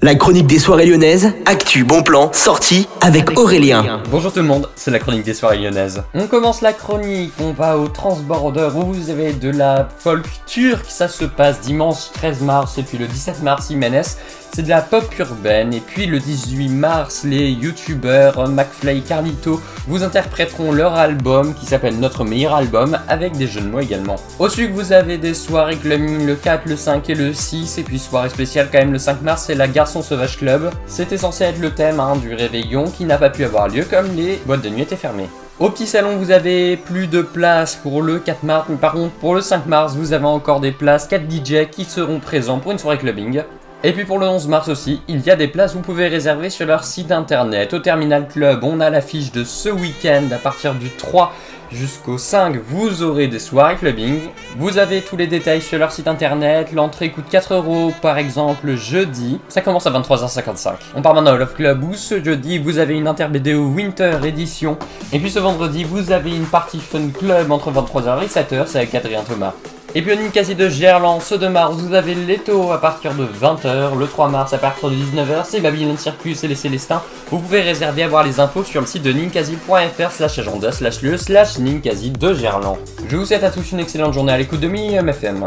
La chronique des soirées lyonnaises, actu, bon plan, sortie avec Aurélien. Bonjour tout le monde, c'est la chronique des soirées lyonnaises. On commence la chronique, on va au Transborder où vous avez de la folk turque, ça se passe dimanche 13 mars et puis le 17 mars Jiménez. C'est de la pop urbaine et puis le 18 mars les youtubeurs McFly Carlito vous interpréteront leur album qui s'appelle Notre meilleur album avec des jeux de mots également. Au sud vous avez des soirées clubbing le 4, le 5 et le 6 et puis soirée spéciale quand même le 5 mars c'est la Garçon Sauvage Club. C'était censé être le thème hein, du réveillon qui n'a pas pu avoir lieu comme les boîtes de nuit étaient fermées. Au petit salon, vous avez plus de place pour le 4 mars, mais par contre, pour le 5 mars, vous avez encore des places, 4 DJ qui seront présents pour une soirée clubbing. Et puis pour le 11 mars aussi, il y a des places vous pouvez réserver sur leur site internet. Au Terminal Club, on a l'affiche de ce week-end à partir du 3 jusqu'au 5, vous aurez des soirées clubbing. Vous avez tous les détails sur leur site internet. L'entrée coûte 4 euros par exemple jeudi. Ça commence à 23h55. On part maintenant au Love Club où ce jeudi vous avez une interbédéo Winter Edition. Et puis ce vendredi vous avez une partie Fun Club entre 23h et 7h. C'est avec Adrien Thomas. Et puis Ninkasi de Gerland, ce 2 mars, vous avez Leto à partir de 20h. Le 3 mars, à partir de 19h, c'est Babylon Circus et les Célestins. Vous pouvez réserver, avoir les infos sur le site de ninkasi.fr slash agenda slash lieu slash ninkasi de Gerland. Je vous souhaite à tous une excellente journée à l'écoute de Millennium FM.